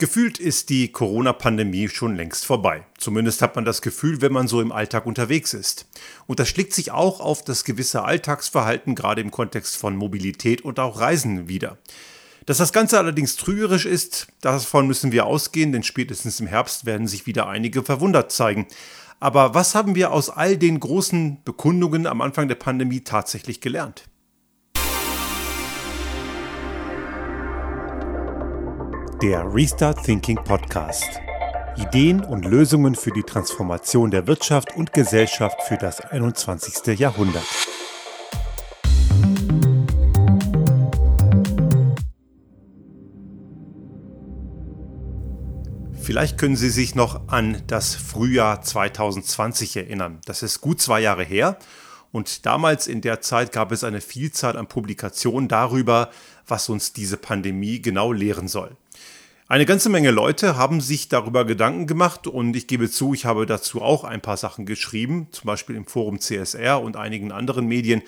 Gefühlt ist die Corona-Pandemie schon längst vorbei. Zumindest hat man das Gefühl, wenn man so im Alltag unterwegs ist. Und das schlägt sich auch auf das gewisse Alltagsverhalten, gerade im Kontext von Mobilität und auch Reisen wieder. Dass das Ganze allerdings trügerisch ist, davon müssen wir ausgehen, denn spätestens im Herbst werden sich wieder einige verwundert zeigen. Aber was haben wir aus all den großen Bekundungen am Anfang der Pandemie tatsächlich gelernt? Der Restart Thinking Podcast. Ideen und Lösungen für die Transformation der Wirtschaft und Gesellschaft für das 21. Jahrhundert. Vielleicht können Sie sich noch an das Frühjahr 2020 erinnern. Das ist gut zwei Jahre her. Und damals in der Zeit gab es eine Vielzahl an Publikationen darüber, was uns diese Pandemie genau lehren soll. Eine ganze Menge Leute haben sich darüber Gedanken gemacht und ich gebe zu, ich habe dazu auch ein paar Sachen geschrieben, zum Beispiel im Forum CSR und einigen anderen Medien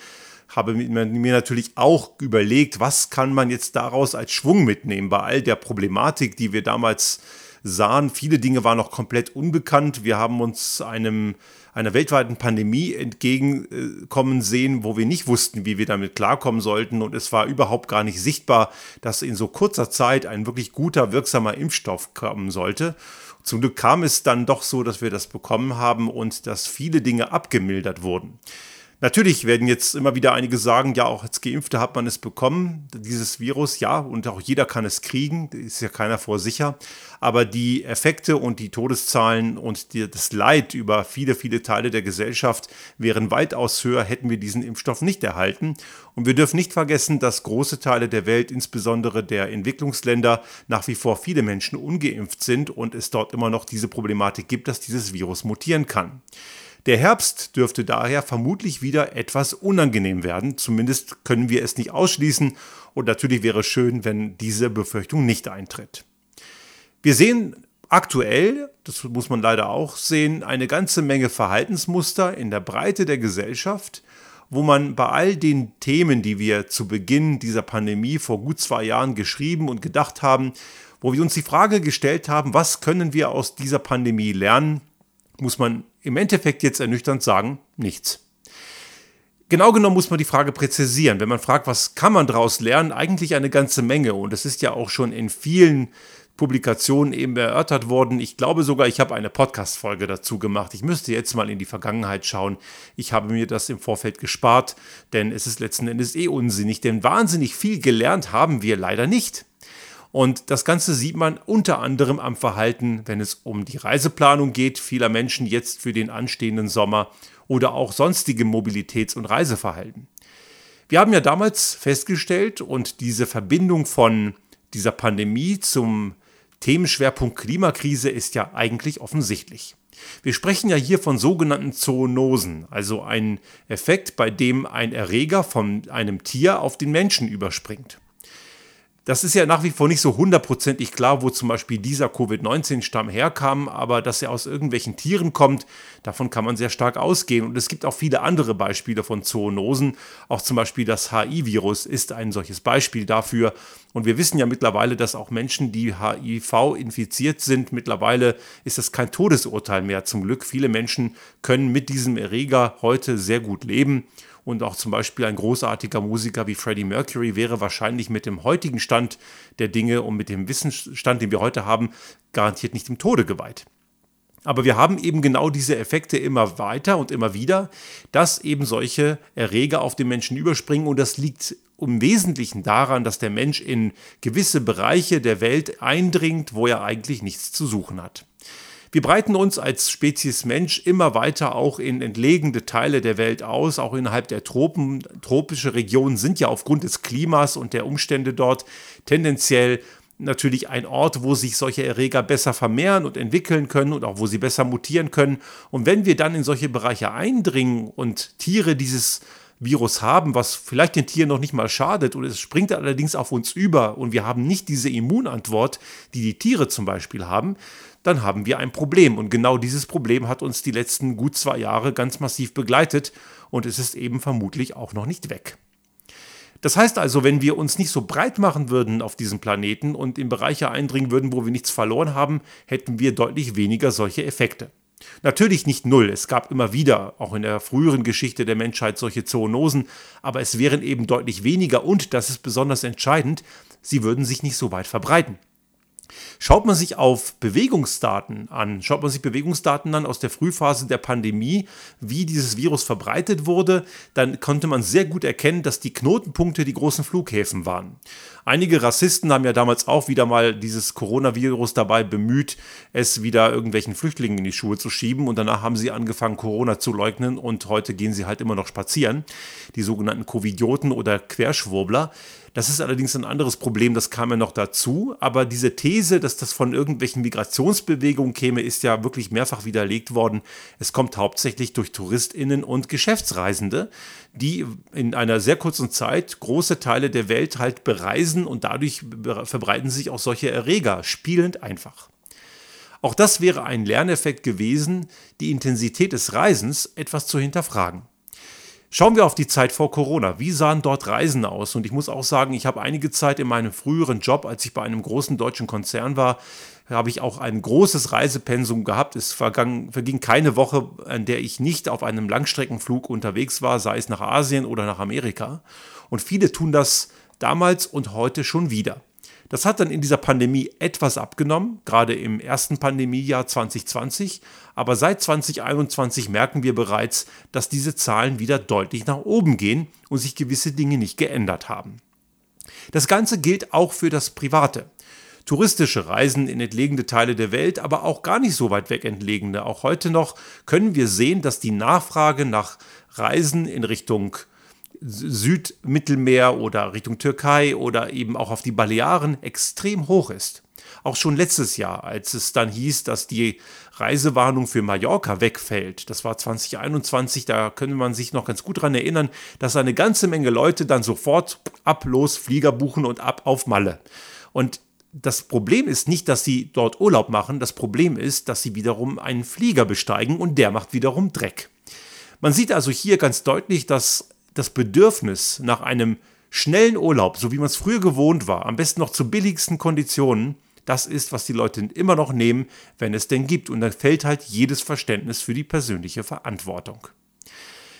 habe mir natürlich auch überlegt, was kann man jetzt daraus als Schwung mitnehmen bei all der Problematik, die wir damals sahen. Viele Dinge waren noch komplett unbekannt. Wir haben uns einem einer weltweiten Pandemie entgegenkommen sehen, wo wir nicht wussten, wie wir damit klarkommen sollten. Und es war überhaupt gar nicht sichtbar, dass in so kurzer Zeit ein wirklich guter, wirksamer Impfstoff kommen sollte. Zum Glück kam es dann doch so, dass wir das bekommen haben und dass viele Dinge abgemildert wurden. Natürlich werden jetzt immer wieder einige sagen, ja, auch als Geimpfte hat man es bekommen, dieses Virus, ja, und auch jeder kann es kriegen, ist ja keiner vor sicher. Aber die Effekte und die Todeszahlen und die, das Leid über viele, viele Teile der Gesellschaft wären weitaus höher, hätten wir diesen Impfstoff nicht erhalten. Und wir dürfen nicht vergessen, dass große Teile der Welt, insbesondere der Entwicklungsländer, nach wie vor viele Menschen ungeimpft sind und es dort immer noch diese Problematik gibt, dass dieses Virus mutieren kann. Der Herbst dürfte daher vermutlich wieder etwas unangenehm werden. Zumindest können wir es nicht ausschließen. Und natürlich wäre es schön, wenn diese Befürchtung nicht eintritt. Wir sehen aktuell, das muss man leider auch sehen, eine ganze Menge Verhaltensmuster in der Breite der Gesellschaft, wo man bei all den Themen, die wir zu Beginn dieser Pandemie vor gut zwei Jahren geschrieben und gedacht haben, wo wir uns die Frage gestellt haben, was können wir aus dieser Pandemie lernen, muss man im Endeffekt jetzt ernüchternd sagen, nichts. Genau genommen muss man die Frage präzisieren. Wenn man fragt, was kann man daraus lernen, eigentlich eine ganze Menge. Und es ist ja auch schon in vielen Publikationen eben erörtert worden. Ich glaube sogar, ich habe eine Podcast-Folge dazu gemacht. Ich müsste jetzt mal in die Vergangenheit schauen. Ich habe mir das im Vorfeld gespart, denn es ist letzten Endes eh unsinnig. Denn wahnsinnig viel gelernt haben wir leider nicht. Und das Ganze sieht man unter anderem am Verhalten, wenn es um die Reiseplanung geht, vieler Menschen jetzt für den anstehenden Sommer oder auch sonstige Mobilitäts- und Reiseverhalten. Wir haben ja damals festgestellt und diese Verbindung von dieser Pandemie zum Themenschwerpunkt Klimakrise ist ja eigentlich offensichtlich. Wir sprechen ja hier von sogenannten Zoonosen, also ein Effekt, bei dem ein Erreger von einem Tier auf den Menschen überspringt. Das ist ja nach wie vor nicht so hundertprozentig klar, wo zum Beispiel dieser Covid-19-Stamm herkam, aber dass er aus irgendwelchen Tieren kommt, davon kann man sehr stark ausgehen. Und es gibt auch viele andere Beispiele von Zoonosen. Auch zum Beispiel das HI-Virus ist ein solches Beispiel dafür. Und wir wissen ja mittlerweile, dass auch Menschen, die HIV infiziert sind, mittlerweile ist das kein Todesurteil mehr zum Glück. Viele Menschen können mit diesem Erreger heute sehr gut leben. Und auch zum Beispiel ein großartiger Musiker wie Freddie Mercury wäre wahrscheinlich mit dem heutigen Stand der Dinge und mit dem Wissensstand, den wir heute haben, garantiert nicht dem Tode geweiht. Aber wir haben eben genau diese Effekte immer weiter und immer wieder, dass eben solche Erreger auf den Menschen überspringen und das liegt im Wesentlichen daran, dass der Mensch in gewisse Bereiche der Welt eindringt, wo er eigentlich nichts zu suchen hat. Wir breiten uns als Spezies Mensch immer weiter auch in entlegene Teile der Welt aus, auch innerhalb der Tropen. Tropische Regionen sind ja aufgrund des Klimas und der Umstände dort tendenziell natürlich ein Ort, wo sich solche Erreger besser vermehren und entwickeln können und auch wo sie besser mutieren können. Und wenn wir dann in solche Bereiche eindringen und Tiere dieses Virus haben, was vielleicht den Tieren noch nicht mal schadet und es springt allerdings auf uns über und wir haben nicht diese Immunantwort, die die Tiere zum Beispiel haben, dann haben wir ein Problem. Und genau dieses Problem hat uns die letzten gut zwei Jahre ganz massiv begleitet und es ist eben vermutlich auch noch nicht weg. Das heißt also, wenn wir uns nicht so breit machen würden auf diesem Planeten und in Bereiche eindringen würden, wo wir nichts verloren haben, hätten wir deutlich weniger solche Effekte. Natürlich nicht null, es gab immer wieder, auch in der früheren Geschichte der Menschheit, solche Zoonosen, aber es wären eben deutlich weniger und, das ist besonders entscheidend, sie würden sich nicht so weit verbreiten. Schaut man sich auf Bewegungsdaten an, schaut man sich Bewegungsdaten an aus der Frühphase der Pandemie, wie dieses Virus verbreitet wurde, dann konnte man sehr gut erkennen, dass die Knotenpunkte die großen Flughäfen waren. Einige Rassisten haben ja damals auch wieder mal dieses Coronavirus dabei bemüht, es wieder irgendwelchen Flüchtlingen in die Schuhe zu schieben und danach haben sie angefangen, Corona zu leugnen und heute gehen sie halt immer noch spazieren, die sogenannten Covidioten oder Querschwurbler. Das ist allerdings ein anderes Problem, das kam ja noch dazu. Aber diese These, dass das von irgendwelchen Migrationsbewegungen käme, ist ja wirklich mehrfach widerlegt worden. Es kommt hauptsächlich durch Touristinnen und Geschäftsreisende, die in einer sehr kurzen Zeit große Teile der Welt halt bereisen und dadurch verbreiten sich auch solche Erreger, spielend einfach. Auch das wäre ein Lerneffekt gewesen, die Intensität des Reisens etwas zu hinterfragen. Schauen wir auf die Zeit vor Corona. Wie sahen dort Reisen aus? Und ich muss auch sagen, ich habe einige Zeit in meinem früheren Job, als ich bei einem großen deutschen Konzern war, habe ich auch ein großes Reisepensum gehabt. Es vergang, verging keine Woche, an der ich nicht auf einem Langstreckenflug unterwegs war, sei es nach Asien oder nach Amerika. Und viele tun das damals und heute schon wieder. Das hat dann in dieser Pandemie etwas abgenommen, gerade im ersten Pandemiejahr 2020. Aber seit 2021 merken wir bereits, dass diese Zahlen wieder deutlich nach oben gehen und sich gewisse Dinge nicht geändert haben. Das Ganze gilt auch für das Private. Touristische Reisen in entlegene Teile der Welt, aber auch gar nicht so weit weg entlegene. Auch heute noch können wir sehen, dass die Nachfrage nach Reisen in Richtung Südmittelmeer oder Richtung Türkei oder eben auch auf die Balearen extrem hoch ist. Auch schon letztes Jahr, als es dann hieß, dass die Reisewarnung für Mallorca wegfällt, das war 2021, da könnte man sich noch ganz gut daran erinnern, dass eine ganze Menge Leute dann sofort ab los Flieger buchen und ab auf Malle. Und das Problem ist nicht, dass sie dort Urlaub machen, das Problem ist, dass sie wiederum einen Flieger besteigen und der macht wiederum Dreck. Man sieht also hier ganz deutlich, dass das Bedürfnis nach einem schnellen Urlaub, so wie man es früher gewohnt war, am besten noch zu billigsten Konditionen, das ist, was die Leute immer noch nehmen, wenn es denn gibt. Und dann fällt halt jedes Verständnis für die persönliche Verantwortung.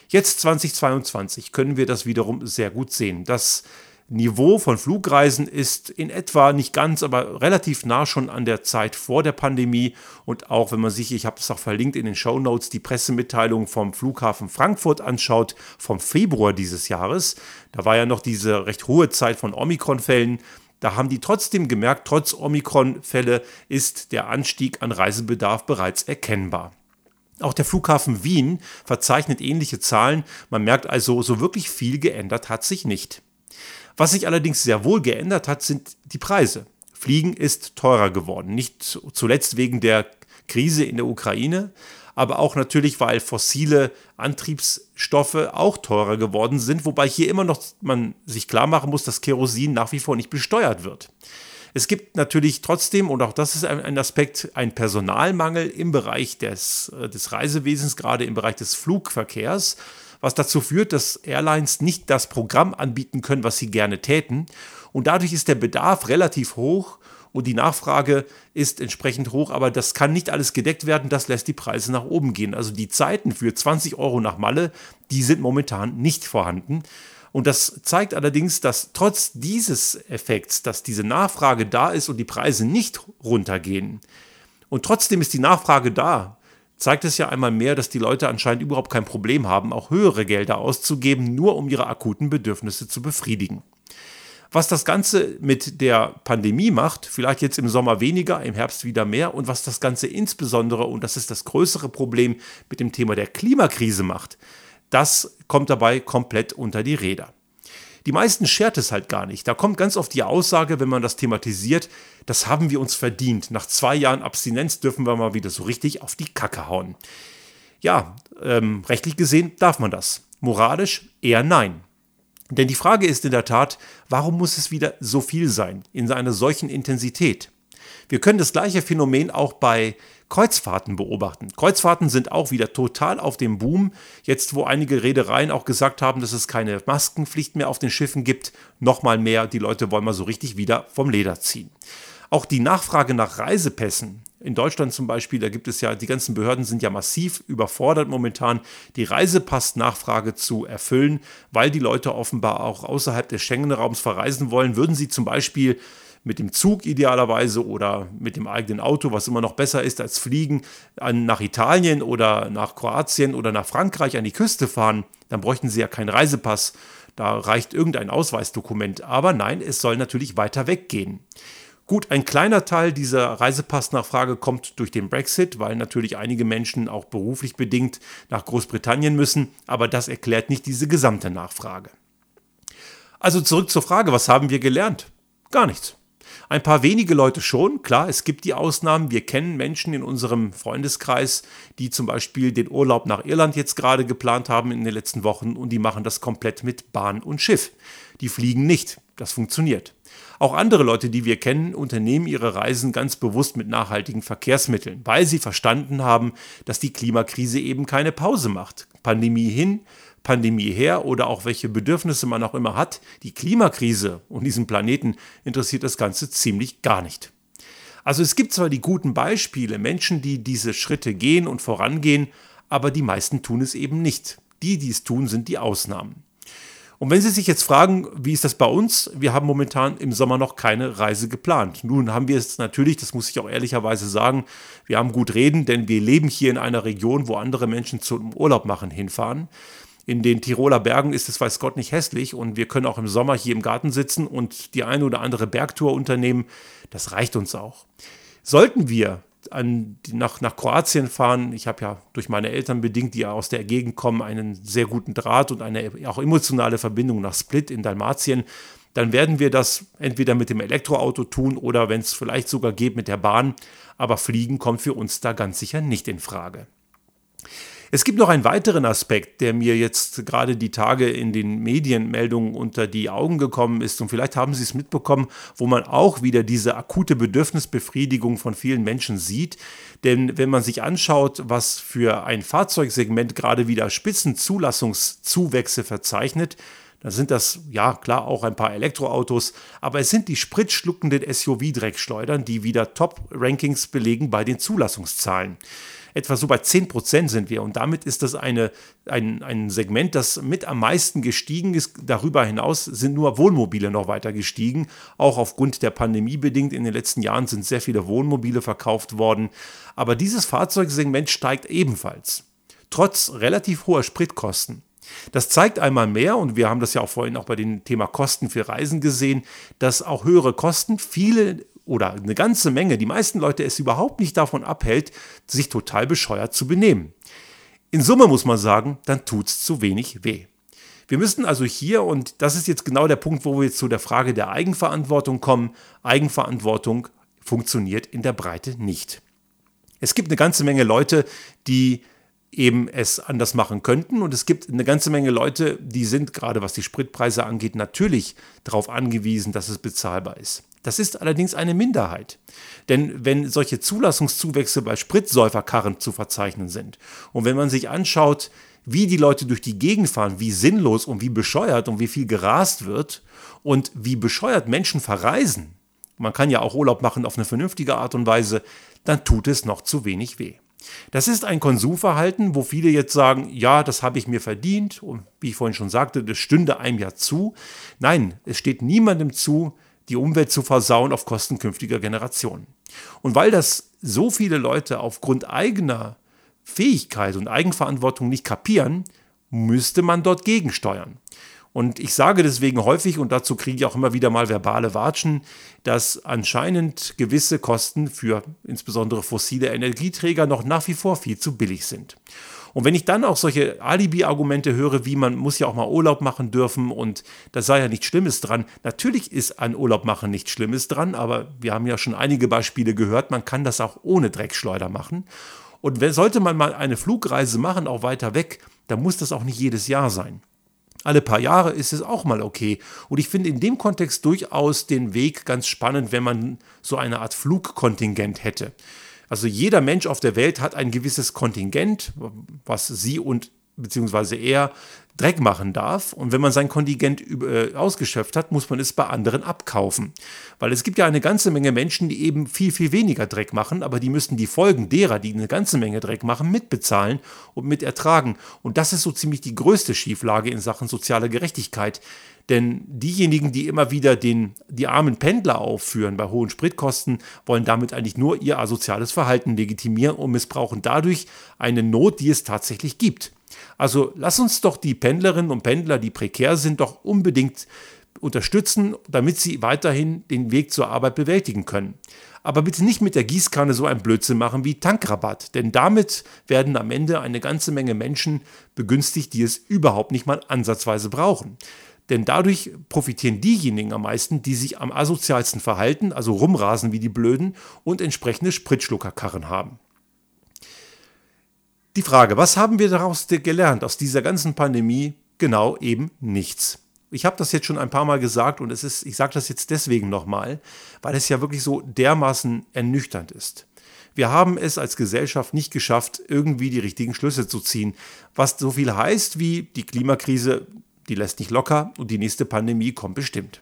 Jetzt 2022 können wir das wiederum sehr gut sehen. dass Niveau von Flugreisen ist in etwa nicht ganz, aber relativ nah schon an der Zeit vor der Pandemie. Und auch wenn man sich, ich habe es auch verlinkt in den Show Notes, die Pressemitteilung vom Flughafen Frankfurt anschaut, vom Februar dieses Jahres, da war ja noch diese recht hohe Zeit von Omikron-Fällen. Da haben die trotzdem gemerkt, trotz Omikron-Fälle ist der Anstieg an Reisebedarf bereits erkennbar. Auch der Flughafen Wien verzeichnet ähnliche Zahlen. Man merkt also, so wirklich viel geändert hat sich nicht. Was sich allerdings sehr wohl geändert hat, sind die Preise. Fliegen ist teurer geworden, nicht zuletzt wegen der Krise in der Ukraine, aber auch natürlich, weil fossile Antriebsstoffe auch teurer geworden sind, wobei hier immer noch man sich klar machen muss, dass Kerosin nach wie vor nicht besteuert wird. Es gibt natürlich trotzdem, und auch das ist ein Aspekt, ein Personalmangel im Bereich des, äh, des Reisewesens, gerade im Bereich des Flugverkehrs was dazu führt, dass Airlines nicht das Programm anbieten können, was sie gerne täten. Und dadurch ist der Bedarf relativ hoch und die Nachfrage ist entsprechend hoch, aber das kann nicht alles gedeckt werden, das lässt die Preise nach oben gehen. Also die Zeiten für 20 Euro nach Malle, die sind momentan nicht vorhanden. Und das zeigt allerdings, dass trotz dieses Effekts, dass diese Nachfrage da ist und die Preise nicht runtergehen, und trotzdem ist die Nachfrage da, zeigt es ja einmal mehr, dass die Leute anscheinend überhaupt kein Problem haben, auch höhere Gelder auszugeben, nur um ihre akuten Bedürfnisse zu befriedigen. Was das Ganze mit der Pandemie macht, vielleicht jetzt im Sommer weniger, im Herbst wieder mehr, und was das Ganze insbesondere, und das ist das größere Problem, mit dem Thema der Klimakrise macht, das kommt dabei komplett unter die Räder. Die meisten schert es halt gar nicht. Da kommt ganz oft die Aussage, wenn man das thematisiert, das haben wir uns verdient. Nach zwei Jahren Abstinenz dürfen wir mal wieder so richtig auf die Kacke hauen. Ja, ähm, rechtlich gesehen darf man das. Moralisch eher nein. Denn die Frage ist in der Tat, warum muss es wieder so viel sein, in einer solchen Intensität? Wir können das gleiche Phänomen auch bei Kreuzfahrten beobachten. Kreuzfahrten sind auch wieder total auf dem Boom. Jetzt, wo einige Reedereien auch gesagt haben, dass es keine Maskenpflicht mehr auf den Schiffen gibt, nochmal mehr. Die Leute wollen mal so richtig wieder vom Leder ziehen. Auch die Nachfrage nach Reisepässen. In Deutschland zum Beispiel, da gibt es ja, die ganzen Behörden sind ja massiv überfordert momentan, die Reisepassnachfrage zu erfüllen, weil die Leute offenbar auch außerhalb des Schengen-Raums verreisen wollen. Würden sie zum Beispiel mit dem Zug idealerweise oder mit dem eigenen Auto, was immer noch besser ist als fliegen, an, nach Italien oder nach Kroatien oder nach Frankreich an die Küste fahren, dann bräuchten sie ja keinen Reisepass. Da reicht irgendein Ausweisdokument. Aber nein, es soll natürlich weiter weggehen. Gut, ein kleiner Teil dieser Reisepassnachfrage kommt durch den Brexit, weil natürlich einige Menschen auch beruflich bedingt nach Großbritannien müssen, aber das erklärt nicht diese gesamte Nachfrage. Also zurück zur Frage, was haben wir gelernt? Gar nichts. Ein paar wenige Leute schon, klar, es gibt die Ausnahmen. Wir kennen Menschen in unserem Freundeskreis, die zum Beispiel den Urlaub nach Irland jetzt gerade geplant haben in den letzten Wochen und die machen das komplett mit Bahn und Schiff. Die fliegen nicht. Das funktioniert. Auch andere Leute, die wir kennen, unternehmen ihre Reisen ganz bewusst mit nachhaltigen Verkehrsmitteln, weil sie verstanden haben, dass die Klimakrise eben keine Pause macht. Pandemie hin, Pandemie her oder auch welche Bedürfnisse man auch immer hat, die Klimakrise und diesen Planeten interessiert das Ganze ziemlich gar nicht. Also es gibt zwar die guten Beispiele, Menschen, die diese Schritte gehen und vorangehen, aber die meisten tun es eben nicht. Die, die es tun, sind die Ausnahmen. Und wenn Sie sich jetzt fragen, wie ist das bei uns? Wir haben momentan im Sommer noch keine Reise geplant. Nun haben wir es natürlich, das muss ich auch ehrlicherweise sagen, wir haben gut reden, denn wir leben hier in einer Region, wo andere Menschen zum Urlaub machen hinfahren. In den Tiroler Bergen ist es, weiß Gott, nicht hässlich und wir können auch im Sommer hier im Garten sitzen und die eine oder andere Bergtour unternehmen. Das reicht uns auch. Sollten wir an, nach, nach Kroatien fahren, ich habe ja durch meine Eltern bedingt, die ja aus der Gegend kommen, einen sehr guten Draht und eine auch emotionale Verbindung nach Split in Dalmatien, dann werden wir das entweder mit dem Elektroauto tun oder wenn es vielleicht sogar geht mit der Bahn. Aber Fliegen kommt für uns da ganz sicher nicht in Frage. Es gibt noch einen weiteren Aspekt, der mir jetzt gerade die Tage in den Medienmeldungen unter die Augen gekommen ist und vielleicht haben Sie es mitbekommen, wo man auch wieder diese akute Bedürfnisbefriedigung von vielen Menschen sieht. Denn wenn man sich anschaut, was für ein Fahrzeugsegment gerade wieder Spitzenzulassungszuwächse verzeichnet, dann sind das, ja klar, auch ein paar Elektroautos, aber es sind die spritschluckenden SUV-Dreckschleudern, die wieder Top-Rankings belegen bei den Zulassungszahlen etwa so bei 10 Prozent sind wir. Und damit ist das eine, ein, ein Segment, das mit am meisten gestiegen ist. Darüber hinaus sind nur Wohnmobile noch weiter gestiegen. Auch aufgrund der Pandemie bedingt. In den letzten Jahren sind sehr viele Wohnmobile verkauft worden. Aber dieses Fahrzeugsegment steigt ebenfalls. Trotz relativ hoher Spritkosten. Das zeigt einmal mehr, und wir haben das ja auch vorhin auch bei dem Thema Kosten für Reisen gesehen, dass auch höhere Kosten viele oder eine ganze Menge, die meisten Leute es überhaupt nicht davon abhält, sich total bescheuert zu benehmen. In Summe muss man sagen, dann tut es zu wenig weh. Wir müssen also hier, und das ist jetzt genau der Punkt, wo wir jetzt zu der Frage der Eigenverantwortung kommen, Eigenverantwortung funktioniert in der Breite nicht. Es gibt eine ganze Menge Leute, die eben es anders machen könnten. Und es gibt eine ganze Menge Leute, die sind, gerade was die Spritpreise angeht, natürlich darauf angewiesen, dass es bezahlbar ist. Das ist allerdings eine Minderheit. Denn wenn solche Zulassungszuwächse bei Spritsäuferkarren zu verzeichnen sind und wenn man sich anschaut, wie die Leute durch die Gegend fahren, wie sinnlos und wie bescheuert und wie viel gerast wird und wie bescheuert Menschen verreisen, man kann ja auch Urlaub machen auf eine vernünftige Art und Weise, dann tut es noch zu wenig weh. Das ist ein Konsumverhalten, wo viele jetzt sagen, ja, das habe ich mir verdient und wie ich vorhin schon sagte, das stünde einem ja zu. Nein, es steht niemandem zu, die Umwelt zu versauen auf Kosten künftiger Generationen. Und weil das so viele Leute aufgrund eigener Fähigkeit und Eigenverantwortung nicht kapieren, müsste man dort gegensteuern. Und ich sage deswegen häufig, und dazu kriege ich auch immer wieder mal verbale Watschen, dass anscheinend gewisse Kosten für insbesondere fossile Energieträger noch nach wie vor viel zu billig sind. Und wenn ich dann auch solche Alibi-Argumente höre, wie man muss ja auch mal Urlaub machen dürfen und da sei ja nichts Schlimmes dran. Natürlich ist an Urlaub machen nichts Schlimmes dran, aber wir haben ja schon einige Beispiele gehört, man kann das auch ohne Dreckschleuder machen. Und sollte man mal eine Flugreise machen, auch weiter weg, dann muss das auch nicht jedes Jahr sein. Alle paar Jahre ist es auch mal okay. Und ich finde in dem Kontext durchaus den Weg ganz spannend, wenn man so eine Art Flugkontingent hätte. Also jeder Mensch auf der Welt hat ein gewisses Kontingent, was sie und beziehungsweise er Dreck machen darf. Und wenn man sein Kontingent äh, ausgeschöpft hat, muss man es bei anderen abkaufen. Weil es gibt ja eine ganze Menge Menschen, die eben viel, viel weniger Dreck machen, aber die müssen die Folgen derer, die eine ganze Menge Dreck machen, mitbezahlen und mit ertragen. Und das ist so ziemlich die größte Schieflage in Sachen sozialer Gerechtigkeit. Denn diejenigen, die immer wieder den, die armen Pendler aufführen bei hohen Spritkosten, wollen damit eigentlich nur ihr asoziales Verhalten legitimieren und missbrauchen dadurch eine Not, die es tatsächlich gibt. Also lass uns doch die Pendlerinnen und Pendler, die prekär sind, doch unbedingt unterstützen, damit sie weiterhin den Weg zur Arbeit bewältigen können. Aber bitte nicht mit der Gießkanne so ein Blödsinn machen wie Tankrabatt, denn damit werden am Ende eine ganze Menge Menschen begünstigt, die es überhaupt nicht mal ansatzweise brauchen. Denn dadurch profitieren diejenigen am meisten, die sich am asozialsten verhalten, also rumrasen wie die Blöden und entsprechende Spritschluckerkarren haben. Die Frage, was haben wir daraus gelernt aus dieser ganzen Pandemie? Genau eben nichts. Ich habe das jetzt schon ein paar Mal gesagt und es ist, ich sage das jetzt deswegen nochmal, weil es ja wirklich so dermaßen ernüchternd ist. Wir haben es als Gesellschaft nicht geschafft, irgendwie die richtigen Schlüsse zu ziehen, was so viel heißt wie die Klimakrise, die lässt nicht locker und die nächste Pandemie kommt bestimmt.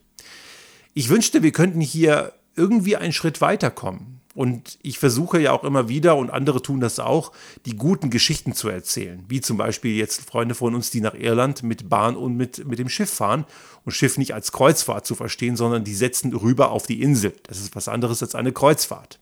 Ich wünschte, wir könnten hier irgendwie einen Schritt weiterkommen. Und ich versuche ja auch immer wieder, und andere tun das auch, die guten Geschichten zu erzählen. Wie zum Beispiel jetzt Freunde von uns, die nach Irland mit Bahn und mit, mit dem Schiff fahren. Und Schiff nicht als Kreuzfahrt zu verstehen, sondern die setzen rüber auf die Insel. Das ist was anderes als eine Kreuzfahrt.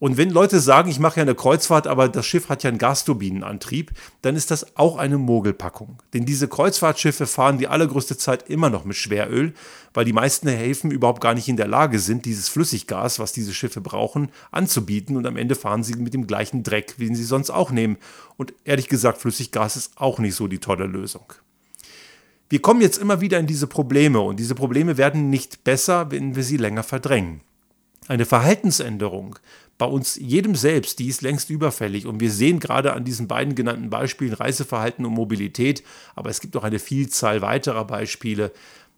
Und wenn Leute sagen, ich mache ja eine Kreuzfahrt, aber das Schiff hat ja einen Gasturbinenantrieb, dann ist das auch eine Mogelpackung. Denn diese Kreuzfahrtschiffe fahren die allergrößte Zeit immer noch mit Schweröl, weil die meisten Häfen überhaupt gar nicht in der Lage sind, dieses Flüssiggas, was diese Schiffe brauchen, anzubieten. Und am Ende fahren sie mit dem gleichen Dreck, wie sie sonst auch nehmen. Und ehrlich gesagt, Flüssiggas ist auch nicht so die tolle Lösung. Wir kommen jetzt immer wieder in diese Probleme und diese Probleme werden nicht besser, wenn wir sie länger verdrängen. Eine Verhaltensänderung bei uns jedem selbst, die ist längst überfällig. Und wir sehen gerade an diesen beiden genannten Beispielen Reiseverhalten und Mobilität, aber es gibt auch eine Vielzahl weiterer Beispiele,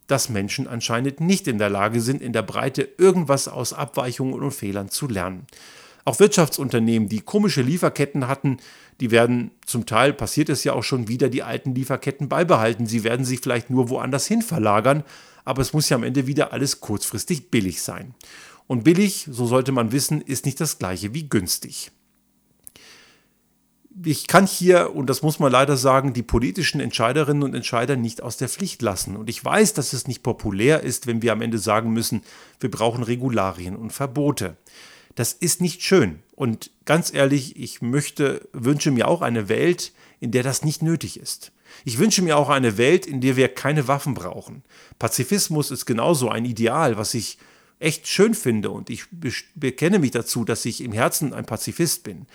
dass Menschen anscheinend nicht in der Lage sind, in der Breite irgendwas aus Abweichungen und Fehlern zu lernen. Auch Wirtschaftsunternehmen, die komische Lieferketten hatten, die werden zum Teil, passiert es ja auch schon wieder, die alten Lieferketten beibehalten. Sie werden sich vielleicht nur woanders hin verlagern, aber es muss ja am Ende wieder alles kurzfristig billig sein. Und billig, so sollte man wissen, ist nicht das gleiche wie günstig. Ich kann hier, und das muss man leider sagen, die politischen Entscheiderinnen und Entscheider nicht aus der Pflicht lassen. Und ich weiß, dass es nicht populär ist, wenn wir am Ende sagen müssen, wir brauchen Regularien und Verbote. Das ist nicht schön. Und ganz ehrlich, ich möchte, wünsche mir auch eine Welt, in der das nicht nötig ist. Ich wünsche mir auch eine Welt, in der wir keine Waffen brauchen. Pazifismus ist genauso ein Ideal, was ich echt schön finde und ich bekenne mich dazu, dass ich im Herzen ein Pazifist bin.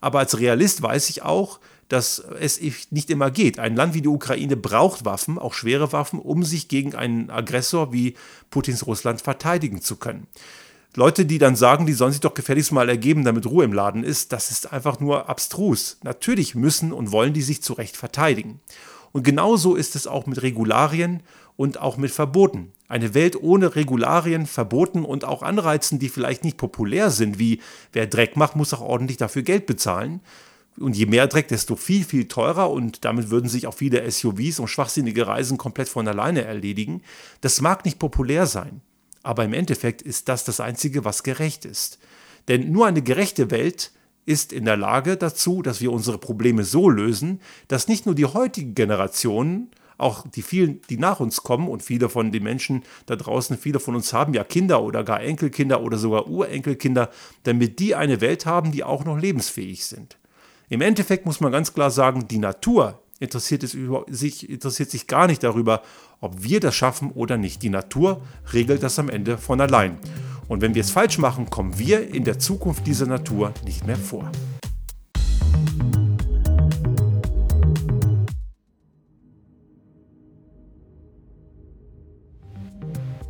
Aber als Realist weiß ich auch, dass es nicht immer geht. Ein Land wie die Ukraine braucht Waffen, auch schwere Waffen, um sich gegen einen Aggressor wie Putins Russland verteidigen zu können. Leute, die dann sagen, die sollen sich doch gefälligst mal ergeben, damit Ruhe im Laden ist, das ist einfach nur abstrus. Natürlich müssen und wollen die sich zu Recht verteidigen. Und genauso ist es auch mit Regularien und auch mit Verboten. Eine Welt ohne Regularien, Verboten und auch Anreizen, die vielleicht nicht populär sind, wie wer Dreck macht, muss auch ordentlich dafür Geld bezahlen. Und je mehr Dreck, desto viel, viel teurer und damit würden sich auch viele SUVs und schwachsinnige Reisen komplett von alleine erledigen. Das mag nicht populär sein, aber im Endeffekt ist das das Einzige, was gerecht ist. Denn nur eine gerechte Welt ist in der Lage dazu, dass wir unsere Probleme so lösen, dass nicht nur die heutigen Generationen auch die vielen, die nach uns kommen und viele von den Menschen da draußen, viele von uns haben ja Kinder oder gar Enkelkinder oder sogar Urenkelkinder, damit die eine Welt haben, die auch noch lebensfähig sind. Im Endeffekt muss man ganz klar sagen, die Natur interessiert, es über, sich, interessiert sich gar nicht darüber, ob wir das schaffen oder nicht. Die Natur regelt das am Ende von allein. Und wenn wir es falsch machen, kommen wir in der Zukunft dieser Natur nicht mehr vor.